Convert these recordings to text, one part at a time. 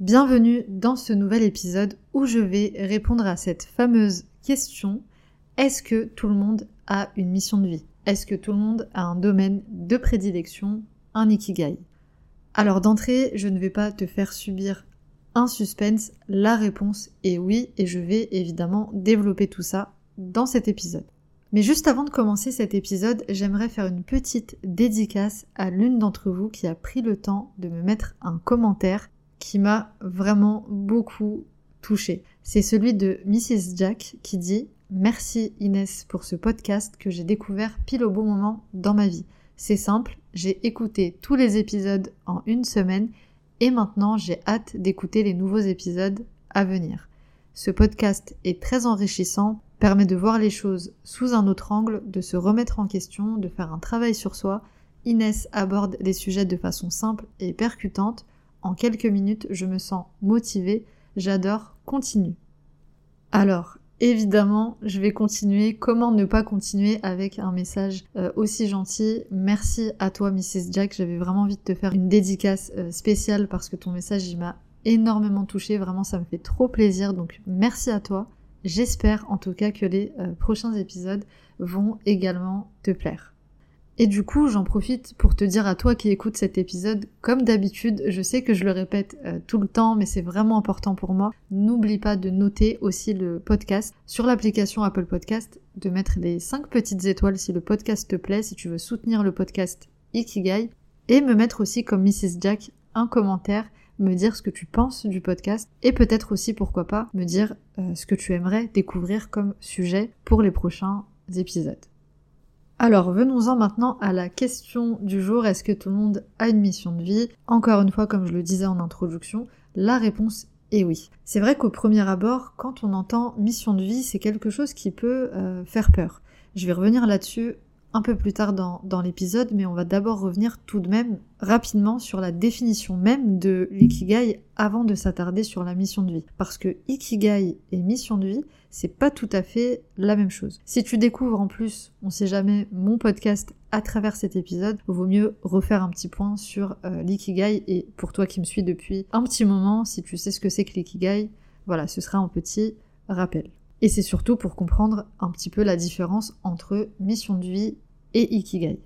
Bienvenue dans ce nouvel épisode où je vais répondre à cette fameuse question. Est-ce que tout le monde a une mission de vie? Est-ce que tout le monde a un domaine de prédilection, un ikigai? Alors d'entrée, je ne vais pas te faire subir un suspense, la réponse est oui et je vais évidemment développer tout ça dans cet épisode. Mais juste avant de commencer cet épisode, j'aimerais faire une petite dédicace à l'une d'entre vous qui a pris le temps de me mettre un commentaire qui m'a vraiment beaucoup touchée. C'est celui de Mrs. Jack qui dit Merci Inès pour ce podcast que j'ai découvert pile au bon moment dans ma vie. C'est simple, j'ai écouté tous les épisodes en une semaine et maintenant j'ai hâte d'écouter les nouveaux épisodes à venir. Ce podcast est très enrichissant, permet de voir les choses sous un autre angle, de se remettre en question, de faire un travail sur soi. Inès aborde les sujets de façon simple et percutante en quelques minutes, je me sens motivée, j'adore, continue. Alors, évidemment, je vais continuer. Comment ne pas continuer avec un message euh, aussi gentil? Merci à toi, Mrs. Jack. J'avais vraiment envie de te faire une dédicace euh, spéciale parce que ton message, il m'a énormément touché. Vraiment, ça me fait trop plaisir. Donc, merci à toi. J'espère en tout cas que les euh, prochains épisodes vont également te plaire. Et du coup, j'en profite pour te dire à toi qui écoutes cet épisode, comme d'habitude, je sais que je le répète euh, tout le temps, mais c'est vraiment important pour moi, n'oublie pas de noter aussi le podcast sur l'application Apple Podcast, de mettre les 5 petites étoiles si le podcast te plaît, si tu veux soutenir le podcast Ikigai, et me mettre aussi comme Mrs. Jack un commentaire, me dire ce que tu penses du podcast, et peut-être aussi, pourquoi pas, me dire euh, ce que tu aimerais découvrir comme sujet pour les prochains épisodes. Alors venons-en maintenant à la question du jour, est-ce que tout le monde a une mission de vie? Encore une fois, comme je le disais en introduction, la réponse est oui. C'est vrai qu'au premier abord, quand on entend mission de vie, c'est quelque chose qui peut euh, faire peur. Je vais revenir là-dessus un peu plus tard dans, dans l'épisode, mais on va d'abord revenir tout de même rapidement sur la définition même de l'ikigai avant de s'attarder sur la mission de vie. Parce que ikigai et mission de vie, c'est pas tout à fait la même chose. Si tu découvres en plus, on sait jamais, mon podcast à travers cet épisode, vaut mieux refaire un petit point sur euh, l'ikigai et pour toi qui me suis depuis un petit moment, si tu sais ce que c'est que l'ikigai, voilà, ce sera un petit rappel. Et c'est surtout pour comprendre un petit peu la différence entre mission de vie et ikigai.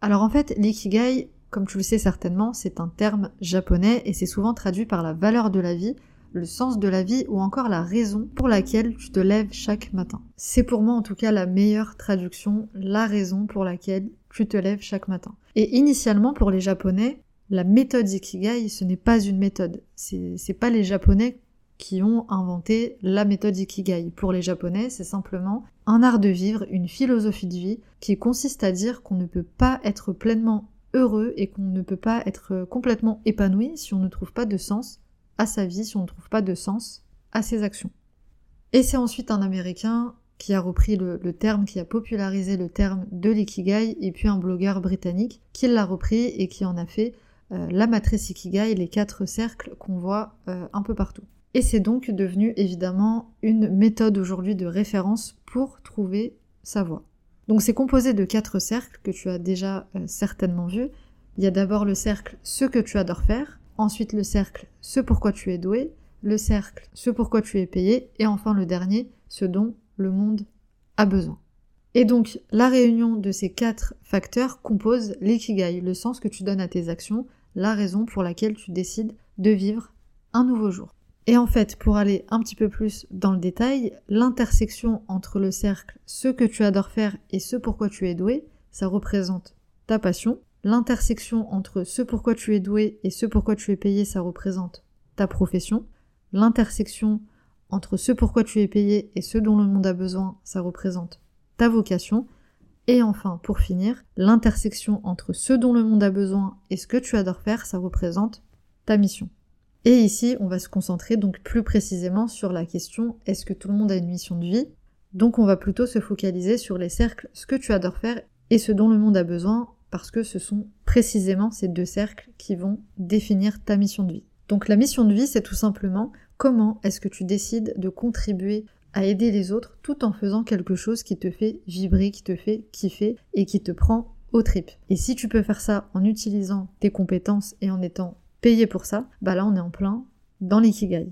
Alors en fait, l'ikigai, comme tu le sais certainement, c'est un terme japonais et c'est souvent traduit par la valeur de la vie, le sens de la vie ou encore la raison pour laquelle tu te lèves chaque matin. C'est pour moi en tout cas la meilleure traduction, la raison pour laquelle tu te lèves chaque matin. Et initialement pour les japonais, la méthode Ikigai, ce n'est pas une méthode. C'est pas les japonais qui ont inventé la méthode Ikigai. Pour les Japonais, c'est simplement un art de vivre, une philosophie de vie qui consiste à dire qu'on ne peut pas être pleinement heureux et qu'on ne peut pas être complètement épanoui si on ne trouve pas de sens à sa vie, si on ne trouve pas de sens à ses actions. Et c'est ensuite un Américain qui a repris le, terme, qui a popularisé le terme de l'ikigai, et puis un blogueur britannique qui l'a repris et qui en a fait euh, la matrice ikigai, les quatre cercles qu'on voit euh, un peu partout. Et c'est donc devenu évidemment une méthode aujourd'hui de référence pour trouver sa voie. Donc c'est composé de quatre cercles que tu as déjà euh, certainement vus. Il y a d'abord le cercle ce que tu adores faire, ensuite le cercle ce pourquoi tu es doué, le cercle ce pourquoi tu es payé, et enfin le dernier ce dont le monde a besoin. Et donc la réunion de ces quatre facteurs compose l'ikigai, le sens que tu donnes à tes actions, la raison pour laquelle tu décides de vivre un nouveau jour. Et en fait, pour aller un petit peu plus dans le détail, l'intersection entre le cercle ce que tu adores faire et ce pourquoi tu es doué, ça représente ta passion. L'intersection entre ce pourquoi tu es doué et ce pourquoi tu es payé, ça représente ta profession. L'intersection entre ce pourquoi tu es payé et ce dont le monde a besoin, ça représente ta vocation. Et enfin, pour finir, l'intersection entre ce dont le monde a besoin et ce que tu adores faire, ça représente ta mission. Et ici, on va se concentrer donc plus précisément sur la question est-ce que tout le monde a une mission de vie? Donc on va plutôt se focaliser sur les cercles, ce que tu adores faire et ce dont le monde a besoin, parce que ce sont précisément ces deux cercles qui vont définir ta mission de vie. Donc la mission de vie, c'est tout simplement comment est-ce que tu décides de contribuer à aider les autres tout en faisant quelque chose qui te fait vibrer, qui te fait kiffer et qui te prend au trip. Et si tu peux faire ça en utilisant tes compétences et en étant payé pour ça, bah là on est en plein dans l'ikigai.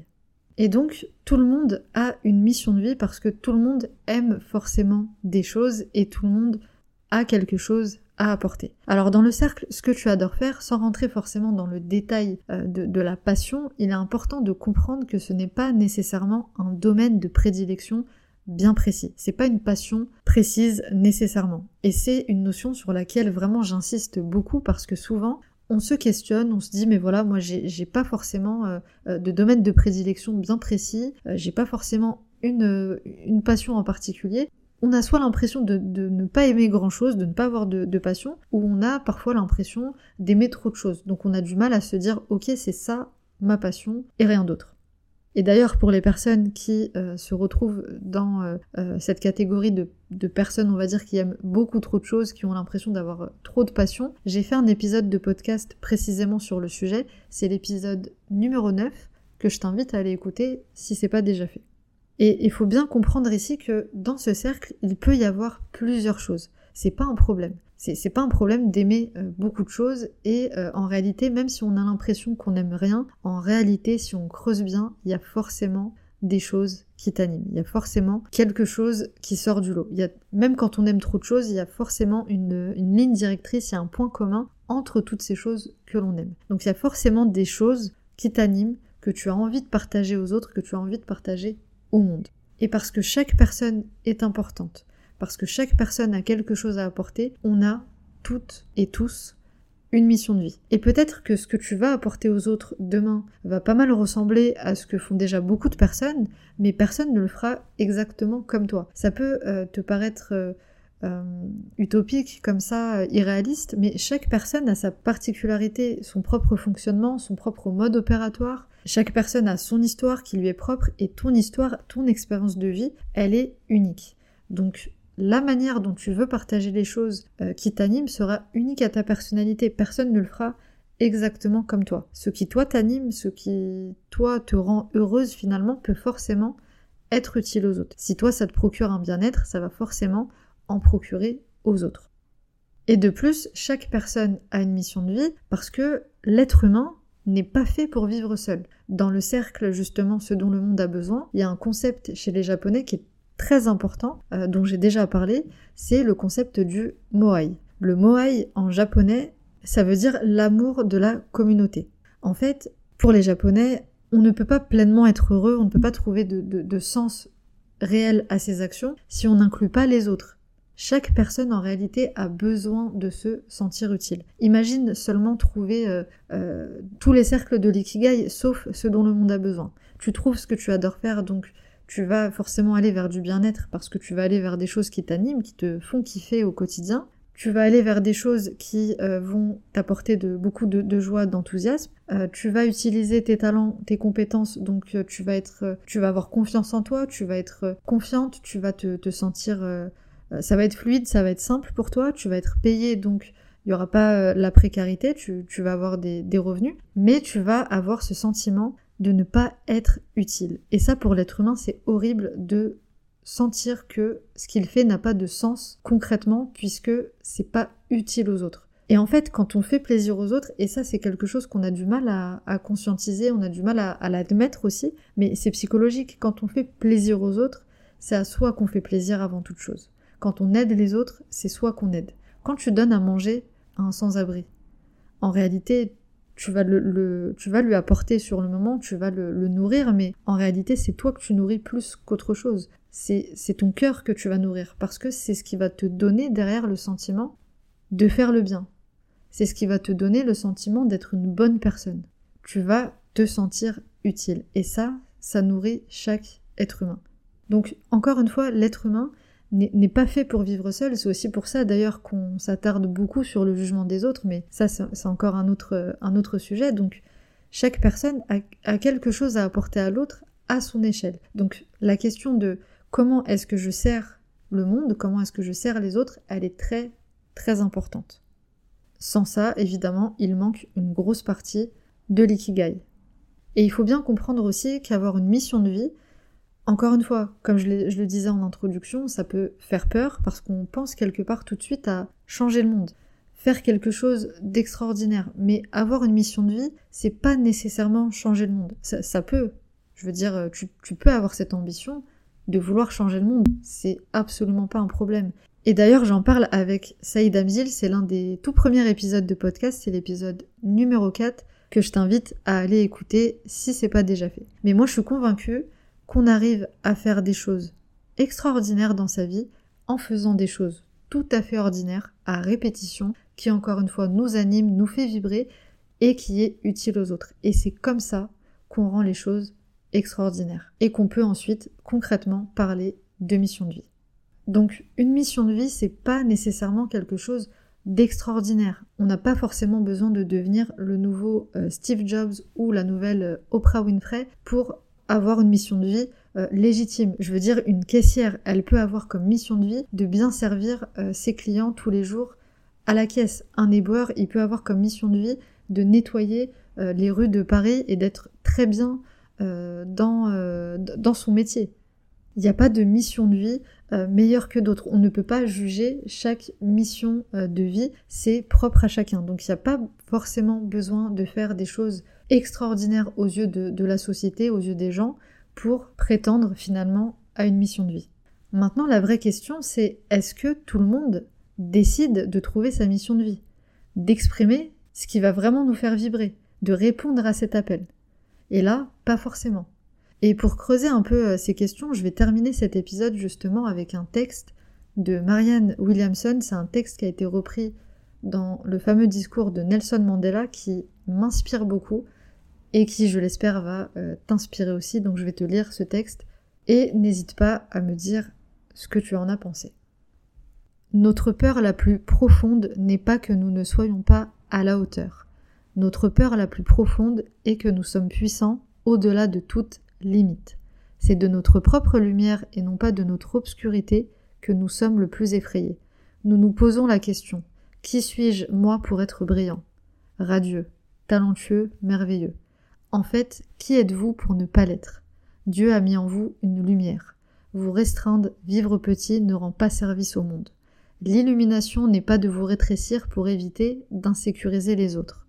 Et donc tout le monde a une mission de vie parce que tout le monde aime forcément des choses et tout le monde a quelque chose à apporter. Alors dans le cercle, ce que tu adores faire, sans rentrer forcément dans le détail euh, de, de la passion, il est important de comprendre que ce n'est pas nécessairement un domaine de prédilection bien précis. C'est pas une passion précise nécessairement. Et c'est une notion sur laquelle vraiment j'insiste beaucoup parce que souvent on se questionne, on se dit mais voilà moi j'ai pas forcément euh, euh, de domaine de prédilection bien précis, j'ai pas forcément une, une passion en particulier on a soit l'impression de, ne pas aimer grand-chose, de ne pas avoir de, passion, ou on a parfois l'impression d'aimer trop de choses. Donc on a du mal à se dire, ok, c'est ça ma passion et rien d'autre. Et d'ailleurs, pour les personnes qui euh, se retrouvent dans euh, euh, cette catégorie de, personnes, on va dire, qui aiment beaucoup trop de choses, qui ont l'impression d'avoir trop de passion, j'ai fait un épisode de podcast précisément sur le sujet. C'est l'épisode numéro 9 que je t'invite à aller écouter si c'est pas déjà fait. Et il faut bien comprendre ici que dans ce cercle, il peut y avoir plusieurs choses. C'est pas un problème. C'est pas un problème d'aimer euh, beaucoup de choses et euh, en réalité, même si on a l'impression qu'on n'aime rien, en réalité, si on creuse bien, il y a forcément des choses qui t'animent. Il y a forcément quelque chose qui sort du lot. Y a, même quand on aime trop de choses, il y a forcément une ligne directrice, il y a un point commun entre toutes ces choses que l'on aime. Donc il y a forcément des choses qui t'animent, que tu as envie de partager aux autres, que tu as envie de partager au monde. Et parce que chaque personne est importante, parce que chaque personne a quelque chose à apporter, on a toutes et tous une mission de vie. Et peut-être que ce que tu vas apporter aux autres demain va pas mal ressembler à ce que font déjà beaucoup de personnes, mais personne ne le fera exactement comme toi. Ça peut euh, te paraître euh, euh, utopique, comme ça, irréaliste, mais chaque personne a sa particularité, son propre fonctionnement, son propre mode opératoire, chaque personne a son histoire qui lui est propre et ton histoire, ton expérience de vie, elle est unique. Donc la manière dont tu veux partager les choses euh, qui t'animent sera unique à ta personnalité. Personne ne le fera exactement comme toi. Ce qui toi t'anime, ce qui toi te rend heureuse finalement peut forcément être utile aux autres. Si toi ça te procure un bien-être, ça va forcément en procurer aux autres. Et de plus, chaque personne a une mission de vie parce que l'être humain, n'est pas fait pour vivre seul. Dans le cercle, justement, ce dont le monde a besoin, il y a un concept chez les Japonais qui est très important, euh, dont j'ai déjà parlé, c'est le concept du moai. Le moai en japonais, ça veut dire l'amour de la communauté. En fait, pour les Japonais, on ne peut pas pleinement être heureux, on ne peut pas trouver de, sens réel à ses actions si on n'inclut pas les autres. Chaque personne en réalité a besoin de se sentir utile. Imagine seulement trouver euh, euh, tous les cercles de l'ikigai sauf ceux dont le monde a besoin. Tu trouves ce que tu adores faire donc tu vas forcément aller vers du bien-être parce que tu vas aller vers des choses qui t'animent, qui te font kiffer au quotidien. Tu vas aller vers des choses qui euh, vont t'apporter beaucoup de, joie, d'enthousiasme. tu vas utiliser tes talents, tes compétences, donc tu vas être, tu vas avoir confiance en toi, tu vas être confiante, tu vas te, sentir euh, ça va être fluide, ça va être simple pour toi, tu vas être payé donc il n'y aura pas euh, la précarité, tu, vas avoir des, revenus, mais tu vas avoir ce sentiment de ne pas être utile. Et ça, pour l'être humain, c'est horrible de sentir que ce qu'il fait n'a pas de sens concrètement puisque c'est pas utile aux autres. Et en fait, quand on fait plaisir aux autres, et ça c'est quelque chose qu'on a du mal à, conscientiser, on a du mal à, l'admettre aussi, mais c'est psychologique, quand on fait plaisir aux autres, c'est à soi qu'on fait plaisir avant toute chose. Quand on aide les autres, c'est soi qu'on aide. Quand tu donnes à manger à un sans-abri, en réalité, tu vas, le, tu vas lui apporter sur le moment, tu vas le, nourrir, mais en réalité, c'est toi que tu nourris plus qu'autre chose. C'est ton cœur que tu vas nourrir, parce que c'est ce qui va te donner derrière le sentiment de faire le bien. C'est ce qui va te donner le sentiment d'être une bonne personne. Tu vas te sentir utile. Et ça, ça nourrit chaque être humain. Donc, encore une fois, l'être humain, n'est pas fait pour vivre seul. C'est aussi pour ça d'ailleurs qu'on s'attarde beaucoup sur le jugement des autres, mais ça c'est encore un autre, un autre sujet. Donc chaque personne a, quelque chose à apporter à l'autre à son échelle. Donc la question de comment est-ce que je sers le monde, comment est-ce que je sers les autres, elle est très très importante. Sans ça, évidemment, il manque une grosse partie de l'ikigai. Et il faut bien comprendre aussi qu'avoir une mission de vie, encore une fois, comme je, le disais en introduction, ça peut faire peur parce qu'on pense quelque part tout de suite à changer le monde, faire quelque chose d'extraordinaire. Mais avoir une mission de vie, c'est pas nécessairement changer le monde. Ça, peut, je veux dire, tu, peux avoir cette ambition de vouloir changer le monde. C'est absolument pas un problème. Et d'ailleurs, j'en parle avec Saïd Amzil, c'est l'un des tout premiers épisodes de podcast, c'est l'épisode numéro 4 que je t'invite à aller écouter si c'est pas déjà fait. Mais moi, je suis convaincue qu'on arrive à faire des choses extraordinaires dans sa vie en faisant des choses tout à fait ordinaires, à répétition, qui encore une fois nous anime, nous fait vibrer et qui est utile aux autres. Et c'est comme ça qu'on rend les choses extraordinaires et qu'on peut ensuite concrètement parler de mission de vie. Donc une mission de vie, c'est pas nécessairement quelque chose d'extraordinaire. On n'a pas forcément besoin de devenir le nouveau euh, Steve Jobs ou la nouvelle euh, Oprah Winfrey pour avoir une mission de vie euh, légitime. Je veux dire, une caissière, elle peut avoir comme mission de vie de bien servir euh, ses clients tous les jours à la caisse. Un éboueur, il peut avoir comme mission de vie de nettoyer euh, les rues de Paris et d'être très bien dans, dans son métier. Il n'y a pas de mission de vie meilleure que d'autres. On ne peut pas juger chaque mission de vie, c'est propre à chacun. Donc il n'y a pas forcément besoin de faire des choses extraordinaire aux yeux de, la société, aux yeux des gens, pour prétendre finalement à une mission de vie. Maintenant, la vraie question, c'est est-ce que tout le monde décide de trouver sa mission de vie? D'exprimer ce qui va vraiment nous faire vibrer, de répondre à cet appel? Et là, pas forcément. Et pour creuser un peu euh, ces questions, je vais terminer cet épisode justement avec un texte de Marianne Williamson. C'est un texte qui a été repris dans le fameux discours de Nelson Mandela qui m'inspire beaucoup et qui, je l'espère, va euh, t'inspirer aussi. Donc je vais te lire ce texte et n'hésite pas à me dire ce que tu en as pensé. Notre peur la plus profonde n'est pas que nous ne soyons pas à la hauteur. Notre peur la plus profonde est que nous sommes puissants au-delà de toute limite. C'est de notre propre lumière et non pas de notre obscurité que nous sommes le plus effrayés. Nous nous posons la question qui suis-je moi pour être brillant, radieux, talentueux, merveilleux en fait, qui êtes-vous pour ne pas l'être? Dieu a mis en vous une lumière. Vous restreindre, vivre petit ne rend pas service au monde. L'illumination n'est pas de vous rétrécir pour éviter d'insécuriser les autres.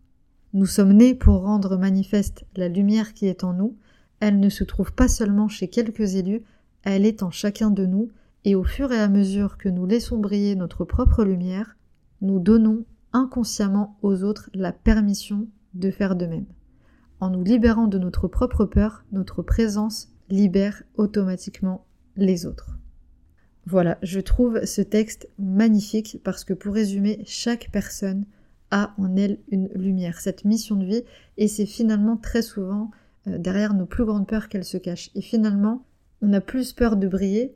Nous sommes nés pour rendre manifeste la lumière qui est en nous, elle ne se trouve pas seulement chez quelques élus, elle est en chacun de nous, et au fur et à mesure que nous laissons briller notre propre lumière, nous donnons inconsciemment aux autres la permission de faire de même. En nous libérant de notre propre peur, notre présence libère automatiquement les autres. Voilà, je trouve ce texte magnifique parce que pour résumer, chaque personne a en elle une lumière, cette mission de vie, et c'est finalement très souvent derrière nos plus grandes peurs qu'elle se cache. Et finalement, on a plus peur de briller,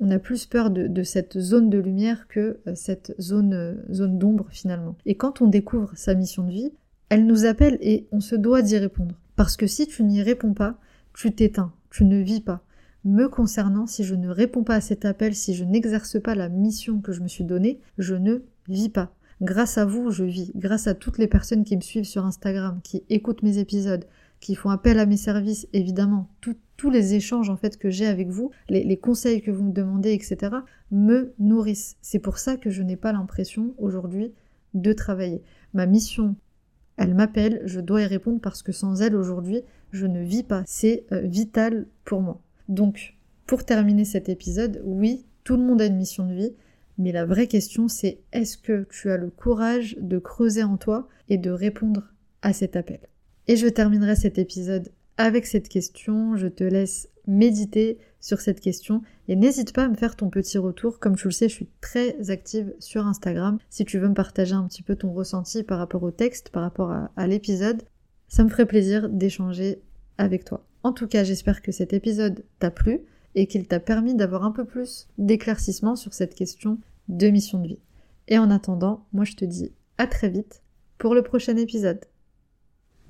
on a plus peur de, cette zone de lumière que euh, cette zone, euh, zone d'ombre finalement. Et quand on découvre sa mission de vie, elle nous appelle et on se doit d'y répondre. Parce que si tu n'y réponds pas, tu t'éteins, tu ne vis pas. Me concernant, si je ne réponds pas à cet appel, si je n'exerce pas la mission que je me suis donnée, je ne vis pas. Grâce à vous, je vis. Grâce à toutes les personnes qui me suivent sur Instagram, qui écoutent mes épisodes, qui font appel à mes services, évidemment, tous les échanges en fait que j'ai avec vous, les, conseils que vous me demandez, etc., me nourrissent. C'est pour ça que je n'ai pas l'impression aujourd'hui de travailler. Ma mission elle m'appelle, je dois y répondre parce que sans elle aujourd'hui, je ne vis pas. C'est euh, vital pour moi. Donc, pour terminer cet épisode, oui, tout le monde a une mission de vie, mais la vraie question c'est est-ce que tu as le courage de creuser en toi et de répondre à cet appel? Et je terminerai cet épisode avec cette question, je te laisse méditer sur cette question et n'hésite pas à me faire ton petit retour. Comme tu le sais, je suis très active sur Instagram. Si tu veux me partager un petit peu ton ressenti par rapport au texte, par rapport à, l'épisode, ça me ferait plaisir d'échanger avec toi. En tout cas, j'espère que cet épisode t'a plu et qu'il t'a permis d'avoir un peu plus d'éclaircissement sur cette question de mission de vie. Et en attendant, moi je te dis à très vite pour le prochain épisode.